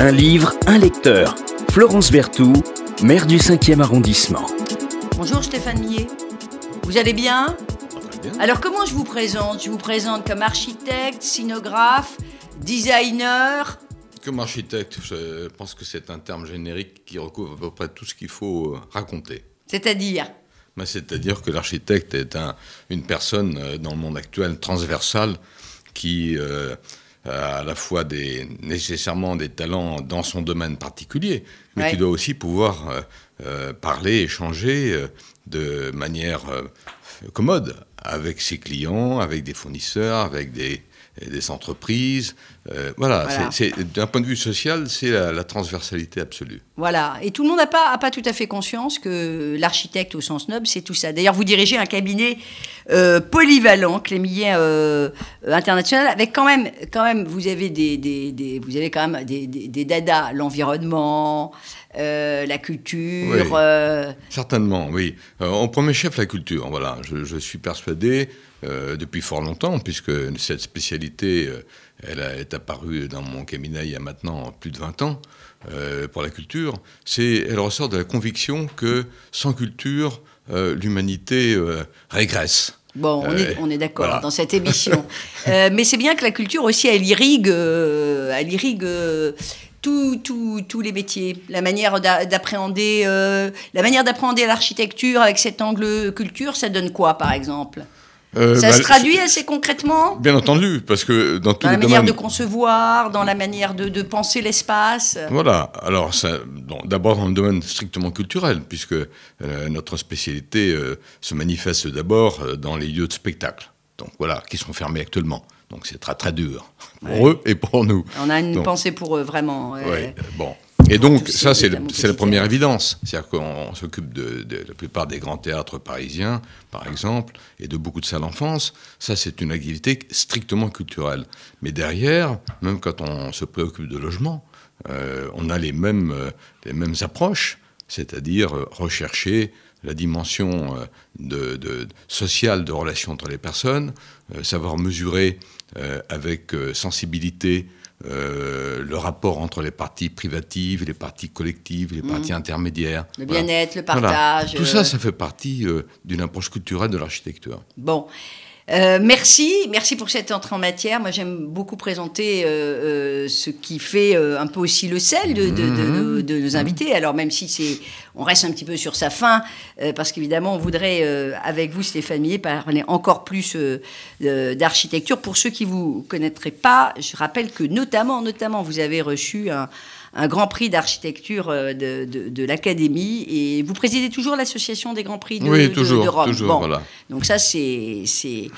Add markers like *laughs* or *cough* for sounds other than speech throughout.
Un livre, un lecteur. Florence Berthoud, maire du 5e arrondissement. Bonjour Stéphane Millet. Vous allez bien Alors comment je vous présente? Je vous présente comme architecte, scénographe, designer. Comme architecte, je pense que c'est un terme générique qui recouvre à peu près tout ce qu'il faut euh, raconter. C'est-à-dire? Ben, C'est-à-dire que l'architecte est un- une personne euh, dans le monde actuel transversale qui euh, à la fois des, nécessairement des talents dans son domaine particulier, mais Ouais. qui doit aussi pouvoir euh, euh, parler, échanger euh, de manière euh, commode avec ses clients, avec des fournisseurs, avec des, des entreprises. Euh, voilà, d'un point de vue social, c'est la, la transversalité absolue. Voilà. Et tout le monde n'a pas, a pas tout à fait conscience que l'architecte au sens noble, c'est tout ça. D'ailleurs, vous dirigez un cabinet euh, polyvalent, Clémillet euh, International, avec quand même, quand même, vous avez des, des- des- vous avez quand même des, dadas, l'environnement, euh, la culture. Oui. euh, Certainement, oui. Euh, en premier chef, la culture. Voilà, je, je suis persuadé euh, depuis fort longtemps, puisque cette spécialité, euh, elle a- est apparue dans mon cabinet il y a maintenant plus de 20 ans. euh, pour la culture, c'est, elle ressort de la conviction que sans culture, l'humanité régresse. Bon, on est, on est d'accord voilà. dans cette émission. *laughs* Mais c'est bien que la culture aussi, elle irrigue, elle irrigue tous les métiers. La manière d'a- d'appréhender, euh, la manière d'appréhender l'architecture avec cet angle culture, ça donne quoi, par exemple? Euh, Ça bah, se traduit assez concrètement Bien entendu, parce que dans tous dans la les manière de domaines. concevoir, dans la manière de, de penser l'espace. Voilà, alors d'abord dans le domaine strictement culturel, puisque euh, notre spécialité euh, se manifeste d'abord dans les lieux de spectacle, donc voilà, qui sont fermés actuellement. Donc c'est très très dur pour eux et pour nous. On a une Donc, pensée pour eux, vraiment. ouais. ouais, bon. Et donc ça ces c'est la première évidence, c'est-à-dire qu'on s'occupe de, de la plupart des grands théâtres parisiens, par exemple, et de beaucoup de salles d'enfance. Ça c'est une activité strictement culturelle. Mais derrière, même quand on se préoccupe de logement, euh, on a les mêmes, euh, les mêmes approches, c'est-à-dire euh, rechercher la dimension de, de- sociale de relation entre les personnes, euh, savoir mesurer euh, avec sensibilité euh, le rapport entre les parties privatives, les parties collectives, les parties intermédiaires. Le Voilà. bien-être, le Voilà. partage. Tout euh, ça, ça fait partie euh, d'une approche culturelle de l'architecture. Bon. Euh, merci, merci pour cette entrée en matière. Moi, j'aime beaucoup présenter euh, euh, ce qui fait euh, un peu aussi le sel de, de- de nos- de nos invités. Alors, même si c'est, on reste un petit peu sur sa fin, euh, parce qu'évidemment, on voudrait, euh, avec vous, Stéphane Millet, parler encore plus d'architecture. Pour ceux qui vous connaîtraient pas, je rappelle que notamment, notamment, vous avez reçu un, un grand prix d'architecture de, de- de l'Académie et vous présidez toujours l'association des grands prix de, oui, toujours, de Rome. toujours, Bon. voilà. Donc ça, c'est c'est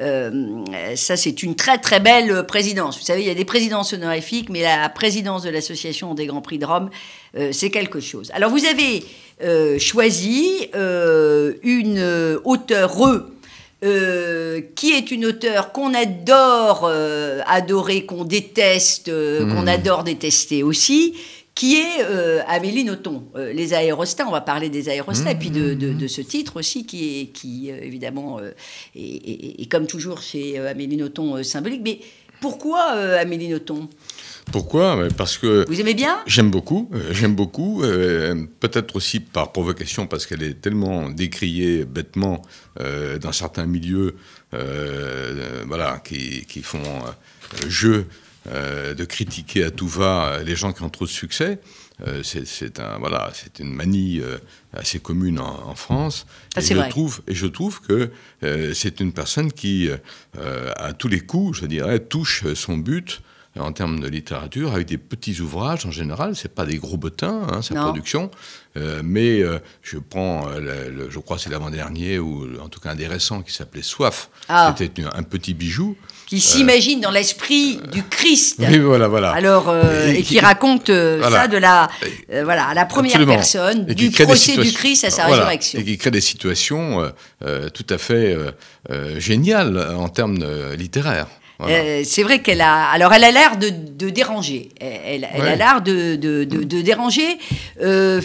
euh, ça, c'est une très très belle présidence. Vous savez, il y a des présidences honorifiques, mais la présidence de l'association des Grands Prix de Rome, euh, c'est quelque chose. Alors vous avez euh, choisi une auteure qui est une auteure qu'on adore adorer, qu'on déteste, euh, qu'on adore détester aussi, qui est euh, Amélie Nothomb. Euh, les aérostats, on va parler des aérostats, et puis de, de- de ce titre aussi, qui est, qui, euh, évidemment, euh, est, est- est, comme toujours chez Amélie Nothomb, symbolique. Mais pourquoi Amélie Nothomb Pourquoi? Parce que Vous aimez bien? J'aime beaucoup, j'aime beaucoup, euh, peut-être aussi par provocation parce qu'elle est tellement décriée bêtement euh, dans certains milieux, euh, voilà, qui, qui font jeu euh, de critiquer à tout va euh, les gens qui ont trop de succès. Euh, c'est un voilà, une manie euh, assez commune en, en France. Ah, et je vrai. trouve et je trouve que c'est une personne qui, à tous les coups, je dirais, touche son but en termes de littérature, avec des petits ouvrages en général, c'est pas des gros bottins, hein, sa Non. production, euh, mais euh, je prends, euh, le, le- je crois c'est l'avant-dernier, ou en tout cas un des récents qui s'appelait Soif, Ah. c'était un petit bijou. Qui s'imagine dans l'esprit du Christ. Oui, voilà, voilà. Alors, euh, Et et, qui qui- raconte euh, Voilà. ça de la, euh, voilà, à la première Absolument. personne, Et du procès du Christ à sa voilà. résurrection. Et qui crée des situations euh, euh, tout à fait euh, euh, géniales en termes euh, Euh, c'est vrai qu'elle a. Alors, elle a l'air de, déranger. Elle, a l'air de, de, déranger. Euh,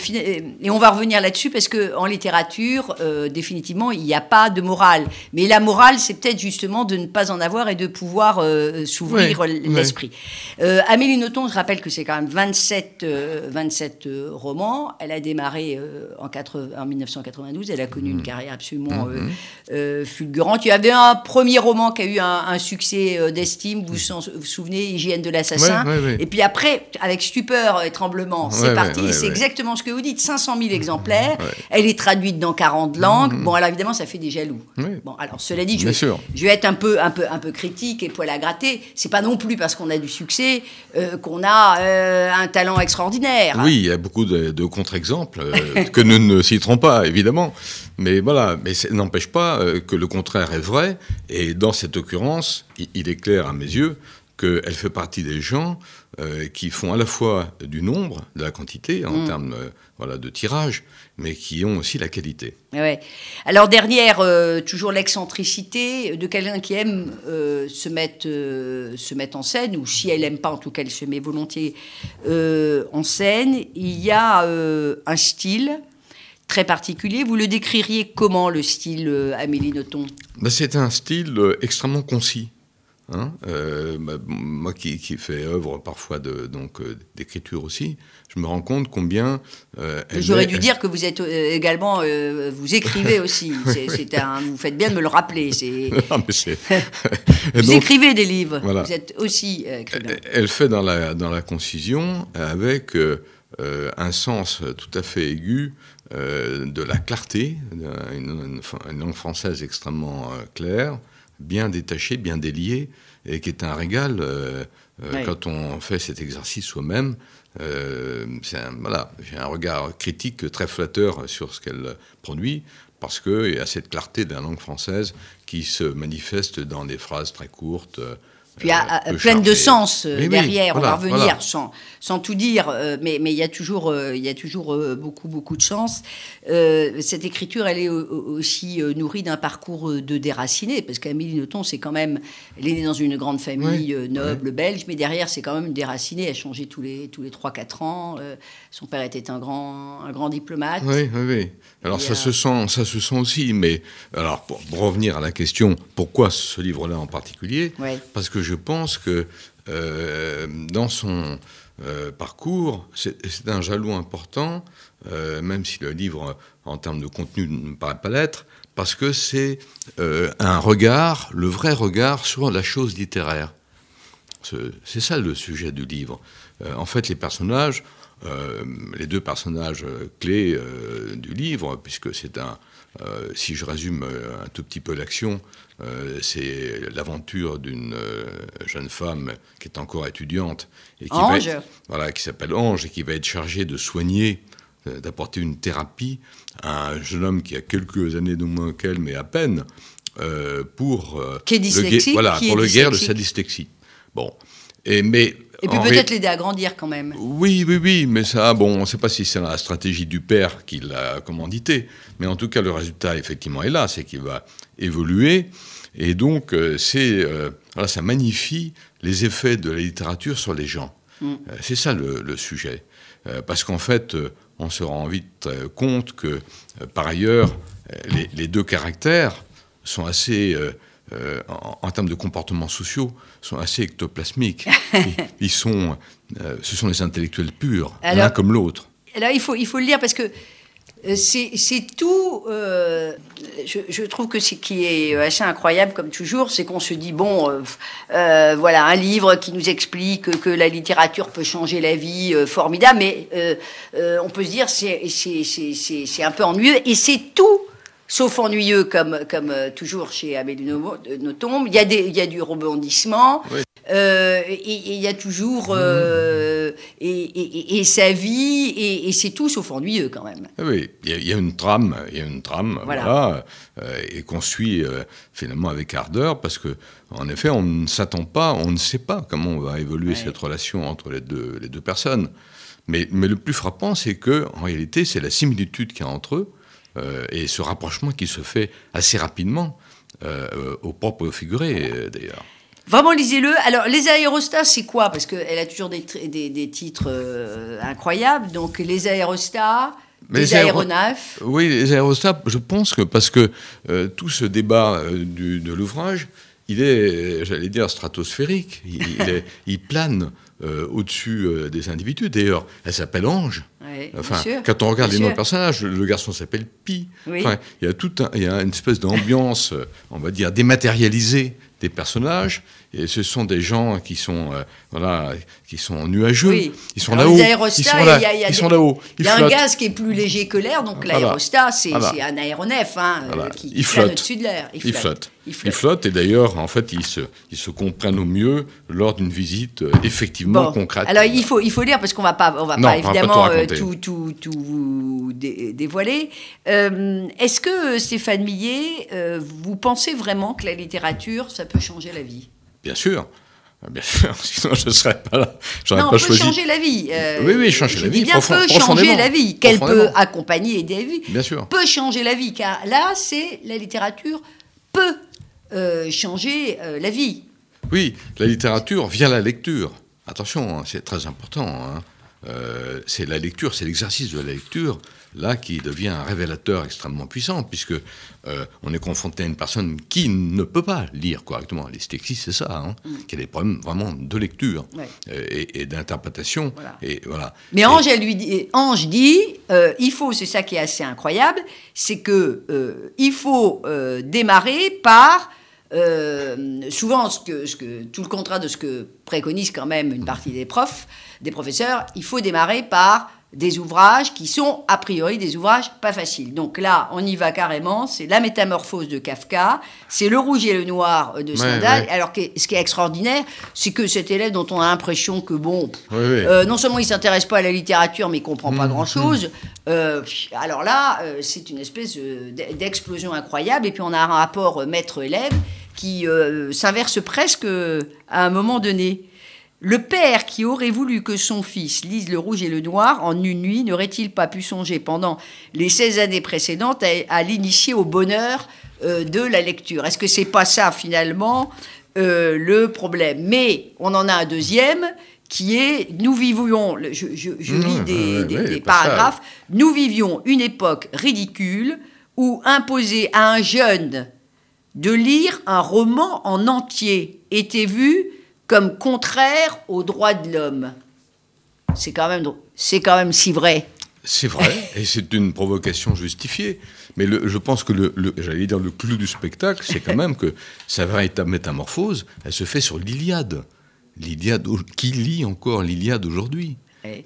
et on va revenir là-dessus parce que en littérature, euh, définitivement, il n'y a pas de morale. Mais la morale, c'est peut-être justement de ne pas en avoir et de pouvoir s'ouvrir l'esprit. Amélie Nothomb, je rappelle que c'est quand même 27, 27 romans. Elle a démarré en, 80, en 1992. Elle a connu une mmh. carrière absolument mmh. fulgurante. Il y avait un premier roman qui a eu un, un succès d'estime, vous vous souvenez, Hygiène de l'assassin. Et puis après, avec stupeur et tremblement, c'est parti. c'est exactement ce que vous dites 500 000 exemplaires. Elle est traduite dans 40 langues. Mm-hmm. Bon, alors évidemment, ça fait des jaloux. Bon, alors cela dit, je vais, je vais, être un peu, un, peu, un peu critique et poil à gratter. C'est pas non plus parce qu'on a du succès euh, qu'on a euh, un talent extraordinaire. Oui, il y a beaucoup de, contre-exemples *laughs* que nous ne citerons pas, évidemment. Mais voilà, mais ça n'empêche pas que le contraire est vrai. Et dans cette occurrence, il est clair à mes yeux qu'elle fait partie des gens euh, qui font à la fois du nombre, de la quantité en mm. termes euh, voilà, de tirage, mais qui ont aussi la qualité. Ouais. Alors derrière, euh, toujours l'excentricité de quelqu'un qui aime se, mettre, se mettre en scène, ou si elle n'aime pas, en tout cas, elle se met volontiers en scène, il y a un style très particulier. Vous le décririez comment, le style Amélie Nothomb? Ben, C'est un style extrêmement concis. Hein, euh, bah, moi qui, qui fais œuvre parfois de, donc euh, d'écriture aussi, je me rends compte combien. Euh, J'aurais dû dire que vous êtes également, vous écrivez aussi. *laughs* Un, vous faites bien de me le rappeler. *laughs* *laughs* vous écrivez des livres. Vous êtes aussi écrivain. Elle fait dans la dans la concision avec un sens tout à fait aigu de la clarté, une, une langue française extrêmement claire bien détaché, bien délié, et qui est un régal euh, euh, quand on fait cet exercice soi-même. Euh, voilà, j'ai un regard critique très flatteur sur ce qu'elle produit, parce qu'il y a cette clarté de la langue française qui se manifeste dans des phrases très courtes. Puis a, pleine de sens derrière, on va revenir sans, sans, tout dire, mais, mais il y a toujours, il y a toujours beaucoup, beaucoup de chance. cette écriture, elle est aussi nourrie d'un parcours de déraciné, parce qu'Amélie Nothomb, c'est quand même, elle est née dans une grande famille noble belge, mais derrière, c'est quand même déraciné, elle a changé tous les, tous les 3-4 ans. son père était un grand, un grand diplomate. Oui, oui, oui. Alors ça, se sent, ça se sent aussi, mais alors pour, revenir à la question, pourquoi ce livre-là en particulier? Parce que je pense que euh, dans son euh, parcours, c'est un jalou important, euh, même si le livre, en termes de contenu, ne paraît pas l'être, parce que c'est un regard, le vrai regard sur la chose littéraire. C'est ça le sujet du livre. en fait, les personnages, les deux personnages clés du livre, puisque c'est un, si je résume un tout petit peu l'action, euh, c'est l'aventure d'une euh, jeune femme qui est encore étudiante et qui, voilà, qui s'appelle Ange et qui va être chargée de soigner, euh, d'apporter une thérapie à un jeune homme qui a quelques années de moins qu'elle, mais à peine, pour, le, voilà, pour le guerre de sa dyslexie. Bon. Et, mais et puis peut-être l'aider à grandir quand même. Oui, oui, oui, mais ça, bon, on ne sait pas si c'est la stratégie du père qui l'a commandité, mais en tout cas, le résultat, effectivement, est là, c'est qu'il va évoluer, et donc, euh, c'est, euh, voilà, ça magnifie les effets de la littérature sur les gens. Mm. Euh, c'est ça le, sujet. parce qu'en fait, on se rend vite compte que, par ailleurs, les, deux caractères sont assez euh, en, termes de comportements sociaux, sont assez ectoplasmiques. *laughs* ils, sont, euh, ce sont des intellectuels purs, l'un comme l'autre. Alors il faut, il faut le lire parce que euh, c'est tout. je, trouve que ce qui est assez incroyable, comme toujours, c'est qu'on se dit bon, voilà, un livre qui nous explique que, la littérature peut changer la vie, formidable, mais on peut se dire c'est un peu ennuyeux et c'est tout sauf ennuyeux comme, comme euh, toujours chez Amélie Nothomb. Il y, a des, il y a du rebondissement. Euh, et il y a toujours euh, et, sa vie et, c'est tout sauf ennuyeux quand même. Ah oui, il y, a, une trame, il y a une trame, voilà, et qu'on suit finalement avec ardeur parce que en effet on ne s'attend pas, on ne sait pas comment va évoluer cette relation entre les deux, les deux personnes. Mais, mais le plus frappant, c'est que en réalité, c'est la similitude qu'il y a entre eux. Euh, et ce rapprochement qui se fait assez rapidement, euh, au propre figuré d'ailleurs. Vraiment, lisez-le. Alors, les aérostats, c'est quoi? Parce qu'elle a toujours des, des, des titres euh, incroyables. Donc, les aérostats, Mais les les aéro- aéronefs. Oui, les aérostats, je pense que parce que euh, tout ce débat euh, du- de l'ouvrage, il est, j'allais dire, stratosphérique. Il, il est- il plane euh, au-dessus euh, des individus. D'ailleurs, elle s'appelle Ange. Ouais, Enfin, quand on regarde Bien les noms de personnages, le garçon s'appelle Pi. Oui. Enfin, il y a tout un- il y a une espèce d'ambiance, euh, on va dire, dématérialisée des personnages. Et ce sont des gens qui sont, euh, voilà, qui sont nuageux. Oui. Ils sont là-haut. Ils sont là. il y a- il y a des-. Il y un gaz qui est plus léger que l'air, donc l'aérostat, c'est Voilà. un aéronef hein, euh, Voilà. qui, Il qui flotte. au-dessus de l'air. Ils flottent. Il flotte. et d'ailleurs, en fait, ils se, ils se comprennent au mieux lors d'une visite euh, effectivement Bon. concrète. Alors il faut, il faut lire parce qu'on va pas, on va Non, pas on va pas évidemment tout tout, tout, tout vous dé- dévoiler. Euh, Est-ce que Stéphane Millet, euh, vous pensez vraiment que la littérature, ça peut changer la vie? Bien sûr. Bien sûr, *laughs* sinon je ne serais pas là. J'aurais pas peut choisi. changer la vie. euh, Oui, oui, changer la vie, bien profond- peut changer la vie, qu'elle peut accompagner et aider la vie. Bien sûr. Peut changer la vie, car là, c'est la littérature peut euh, changer euh, la vie. Oui, la littérature via la lecture. Attention, hein, c'est très important. hein. Euh, c'est la lecture, c'est l'exercice de la lecture, là, qui devient un révélateur extrêmement puissant, puisque euh, on est confronté à une personne qui ne peut pas lire correctement. Les dyslexies, c'est ça, hein, qui a des problèmes vraiment de lecture Mm. Ouais. euh, et, et d'interprétation. Voilà. Et voilà. Mais Et- Ange, elle lui dit, Ange dit, euh, il faut, c'est ça qui est assez incroyable, c'est que euh, il faut démarrer par euh, souvent ce que, ce que tout le contrat de ce que préconise quand même une partie des profs, des professeurs, il faut démarrer par des ouvrages qui sont a priori des ouvrages pas faciles. Donc là, on y va carrément. C'est la métamorphose de Kafka, c'est le rouge et le noir de Stendhal. ouais. Alors que ce qui est extraordinaire, c'est que cet élève dont on a l'impression que bon, euh, non seulement il s'intéresse pas à la littérature, mais il comprend Mmh, pas grand-chose. Euh, alors là, euh, c'est une espèce d'explosion incroyable. Et puis on a un rapport maître-élève qui s'inverse presque à un moment donné. Le père qui aurait voulu que son fils lise le rouge et le noir en une nuit n'aurait-il pas pu songer pendant les 16 années précédentes à, à l'initier au bonheur euh, de la lecture? Est-ce que c'est pas ça finalement euh, le problème? Mais on en a un deuxième qui est nous vivions, je, je- je Mmh, lis des, paragraphes, nous vivions une époque ridicule où imposer à un jeune de lire un roman en entier était vu comme contraire aux droits de l'homme. C'est quand même, c'est quand même si vrai. C'est vrai, et c'est une provocation justifiée. Mais je pense que le, j'allais dire le clou du spectacle, c'est quand même que sa véritable métamorphose, elle se fait sur l'Iliade. L'Iliade, qui lit encore l'Iliade aujourd'hui?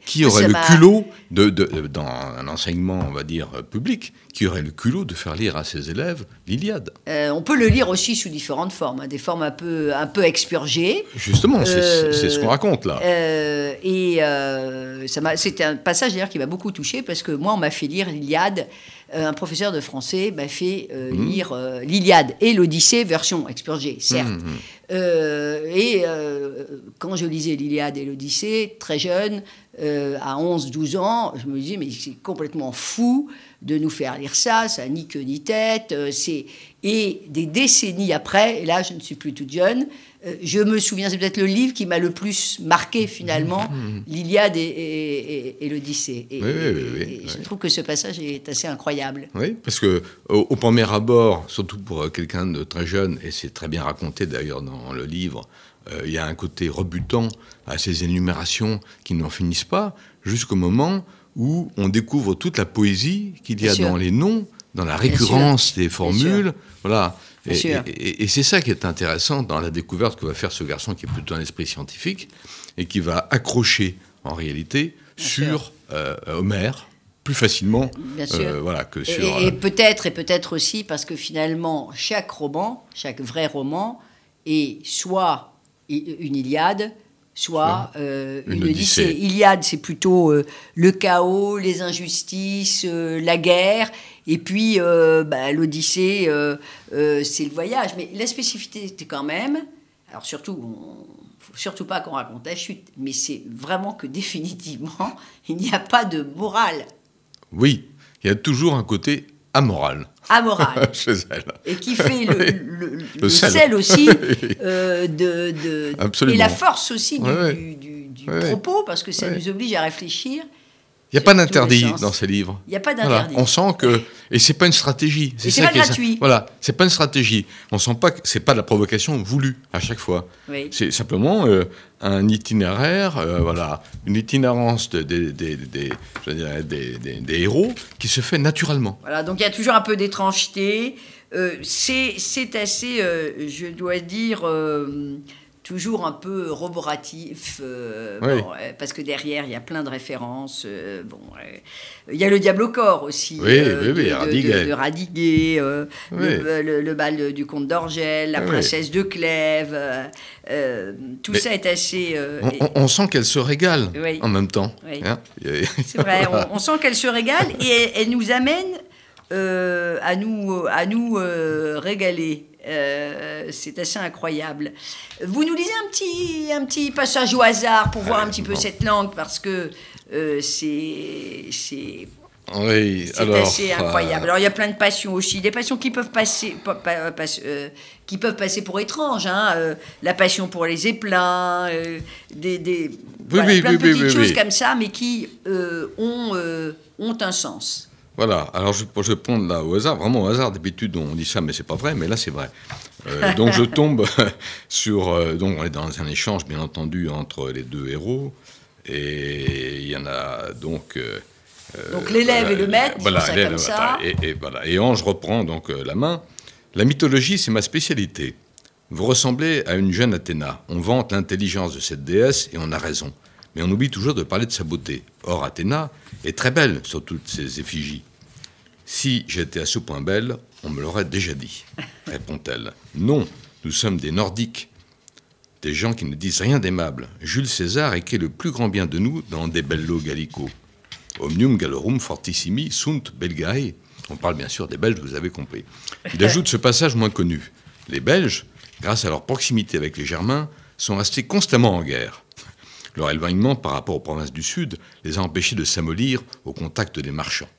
Qui aurait le culot, de, de- dans un enseignement, on va dire, euh, public, qui aurait le culot de faire lire à ses élèves l'Iliade? Euh, on peut le lire aussi sous différentes formes, hein, des formes un peu, un peu expurgées. Justement, c'est Euh, c'est ce qu'on raconte là. Euh, et euh, c'est un passage d'ailleurs qui m'a beaucoup touché parce que moi, on m'a fait lire l'Iliade. Euh, un professeur de français m'a fait euh, Mmh. lire euh, l'Iliade et l'Odyssée version expurgée, certes. Mmh, mmh. Euh, et euh, quand je lisais l'Iliade et l'Odyssée, très jeune, euh, à 11-12 ans, je me disais, mais c'est complètement fou de nous faire lire ça, ça n'a ni queue ni tête. euh, c'est... Et des décennies après, et là je ne suis plus toute jeune, euh, je me souviens, c'est peut-être le livre qui m'a le plus marqué finalement, *laughs* l'Iliade et, et- et- et l'Odyssée. Et, Oui, oui, oui, oui, et je trouve que ce passage est assez incroyable. Oui, parce que au, au premier abord, surtout pour quelqu'un de très jeune, et c'est très bien raconté d'ailleurs dans le livre, il y a un côté rebutant à ces énumérations qui n'en finissent pas, jusqu'au moment où on découvre toute la poésie qu'il y Bien a sûr. dans les noms, dans la récurrence des formules, voilà. Et, et- et- et c'est ça qui est intéressant dans la découverte que va faire ce garçon qui est plutôt un esprit scientifique et qui va accrocher en réalité Bien sur euh, Homère plus facilement Bien sûr. euh, voilà, que Et- sur... Et, euh, peut-être, et peut-être aussi parce que finalement, chaque roman, chaque vrai roman, est soit une Iliade, soit euh, une, une Odyssée. Odyssée. Iliade, c'est plutôt euh, le chaos, les injustices, euh, la guerre. Et puis, bah, l'Odyssée, c'est le voyage. Mais la spécificité, c'était quand même, alors surtout, on, faut surtout pas qu'on raconte la chute, mais c'est vraiment que définitivement, *laughs* il n'y a pas de morale. Oui, il y a toujours un côté amoral. Amoral. *laughs* chez elle. Et qui fait le, *laughs* le- le sel. aussi *laughs* euh, de, de- Absolument. et la force aussi du, du- propos, parce que ça nous oblige à réfléchir. Il n'y a pas d'interdit dans ces livres. Il n'y a pas Voilà. d'interdit. On sent que et c'est pas une stratégie. C'est ça pas gratuit. Voilà, c'est pas une stratégie. On sent pas que c'est pas de la provocation voulue à chaque fois. Oui. C'est simplement euh, un itinéraire, euh, voilà, une itinérance de- des- des- des- des héros qui se fait naturellement. Voilà, donc il y a toujours un peu d'étrangeté. Euh, c'est c'est assez, euh, je dois dire, toujours un peu roboratif. euh, Oui. bon, euh, parce que derrière, il y a plein de références. euh, bon, il y a le Diable au corps aussi. Oui, oui, oui, de, Radiguet. de- de Radiguet, le, le- le bal du comte d'Orgel, la princesse de Clèves. tout Mais ça est assez. On, sent qu'elle se régale en même temps. Oui. hein. C'est vrai, on, on sent qu'elle se régale et elle, elle nous amène à nous, à nous régaler. Euh, c'est assez incroyable. Vous nous lisez un petit, un petit passage au hasard pour voir un petit peu cette langue parce que euh, c'est Oui, c'est assez incroyable. euh, Alors il y a plein de passions aussi, des passions qui peuvent passer, pas- pas- pas- euh, qui peuvent passer pour étranges. hein, euh, la passion pour les euh, des, des voilà, oui, plein de petites choses comme ça, mais qui ont ont un sens. Voilà, alors je, je prends là au hasard, vraiment au hasard, d'habitude on dit ça mais c'est pas vrai, mais là c'est vrai. Euh, donc je tombe *laughs* sur, euh, donc on est dans un échange bien entendu entre les deux héros, et il y en a donc... euh, Donc, l'élève et le maître, voilà, ça comme ça. Et, et voilà, et Ange reprend donc la main. La mythologie c'est ma spécialité. Vous ressemblez à une jeune Athéna. On vante l'intelligence de cette déesse et on a raison. Mais on oublie toujours de parler de sa beauté. Or, Athéna est très belle sur toutes ses effigies. Si j'étais à ce point belle, on me l'aurait déjà dit, répond-elle. Non, nous sommes des Nordiques, des gens qui ne disent rien d'aimable. Jules César écrit le plus grand bien de nous dans Des Bello Gallico. Omnium gallorum fortissimi sunt Belgae. On parle bien sûr des Belges, vous avez compris. Il ajoute ce passage moins connu. Les Belges, grâce à leur proximité avec les Germains, sont restés constamment en guerre. Leur éloignement par rapport aux provinces du Sud les a empêchés de s'amollir au contact des marchands.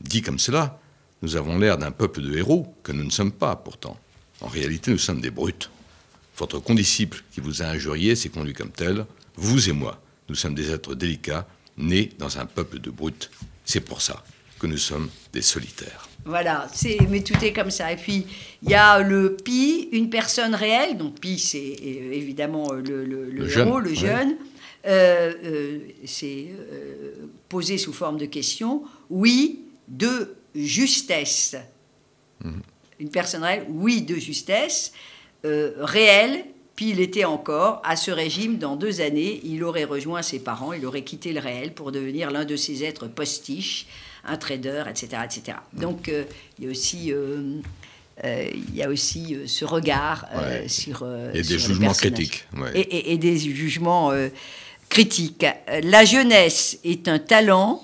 Dit comme cela, nous avons l'air d'un peuple de héros que nous ne sommes pas pourtant. En réalité, nous sommes des brutes. Votre condisciple qui vous a injurié s'est conduit comme tel. Vous et moi, nous sommes des êtres délicats, nés dans un peuple de brutes. C'est pour ça que nous sommes des solitaires. Voilà, c'est mais tout est comme ça. Et puis il y a le Pi, une personne réelle. Donc Pi, c'est euh, évidemment euh, le, le- le Le héros, jeune, le ouais. jeune. Euh, euh, c'est euh, posé sous forme de question. Oui, de justesse. Mhm. Une personne réelle, oui, de justesse. Euh, réelle, puis il était encore à ce régime dans deux années. Il aurait rejoint ses parents, il aurait quitté le réel pour devenir l'un de ces êtres postiches, un trader, etc. etc. Donc euh, il y a aussi, euh, euh, il y a aussi ce regard Ouais. sur. Et des sur jugements critiques. ouais. Et, et- et des jugements critiques. La jeunesse est un talent.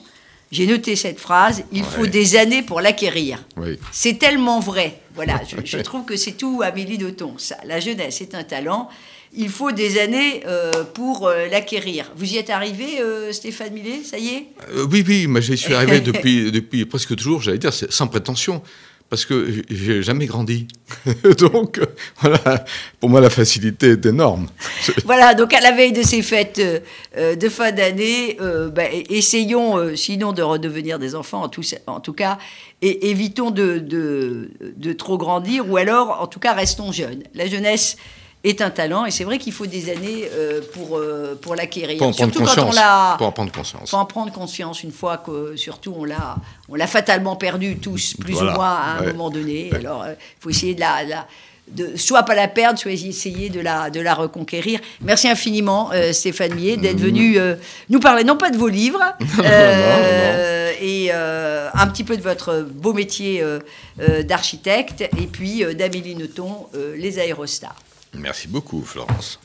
J'ai noté cette phrase. Il faut des années pour l'acquérir. Oui. C'est tellement vrai. Voilà, *laughs* je, je trouve que c'est tout Amélie Nothomb. Ça. La jeunesse est un talent. Il faut des années euh, pour euh, l'acquérir. Vous y êtes arrivé, euh, Stéphane Millet Ça y est? Oui, oui, mais j'y suis arrivé *laughs* depuis, depuis presque toujours, j'allais dire, sans prétention, parce que j'ai jamais grandi. *laughs* Donc, voilà, pour moi, la facilité est énorme. *laughs* Voilà, donc à la veille de ces fêtes euh, de fin d'année, euh, e- essayons euh, sinon de redevenir des enfants, en tout, en tout cas, et évitons de, de, de trop grandir, ou alors, en tout cas, restons jeunes. La jeunesse est un talent, et c'est vrai qu'il faut des années euh, pour, euh, pour l'acquérir. Pour en prendre Surtout quand on conscience. l'a... Pour en prendre conscience. faut en prendre conscience une fois que, surtout, on l'a, on l'a fatalement perdu tous, plus Voilà, ou moins à un ouais. moment donné. Ouais. Alors, il faut essayer de la, la- de, soit pas la perdre, soit essayer de la, de la reconquérir. Merci infiniment, euh, Stéphane Millet, d'être venu euh, nous parler, non pas de vos livres, *laughs* euh, et euh, un petit peu de votre beau métier euh, euh, d'architecte, et puis euh, d'Amélie Nothomb, euh, Les Aérostars. Merci beaucoup, Florence.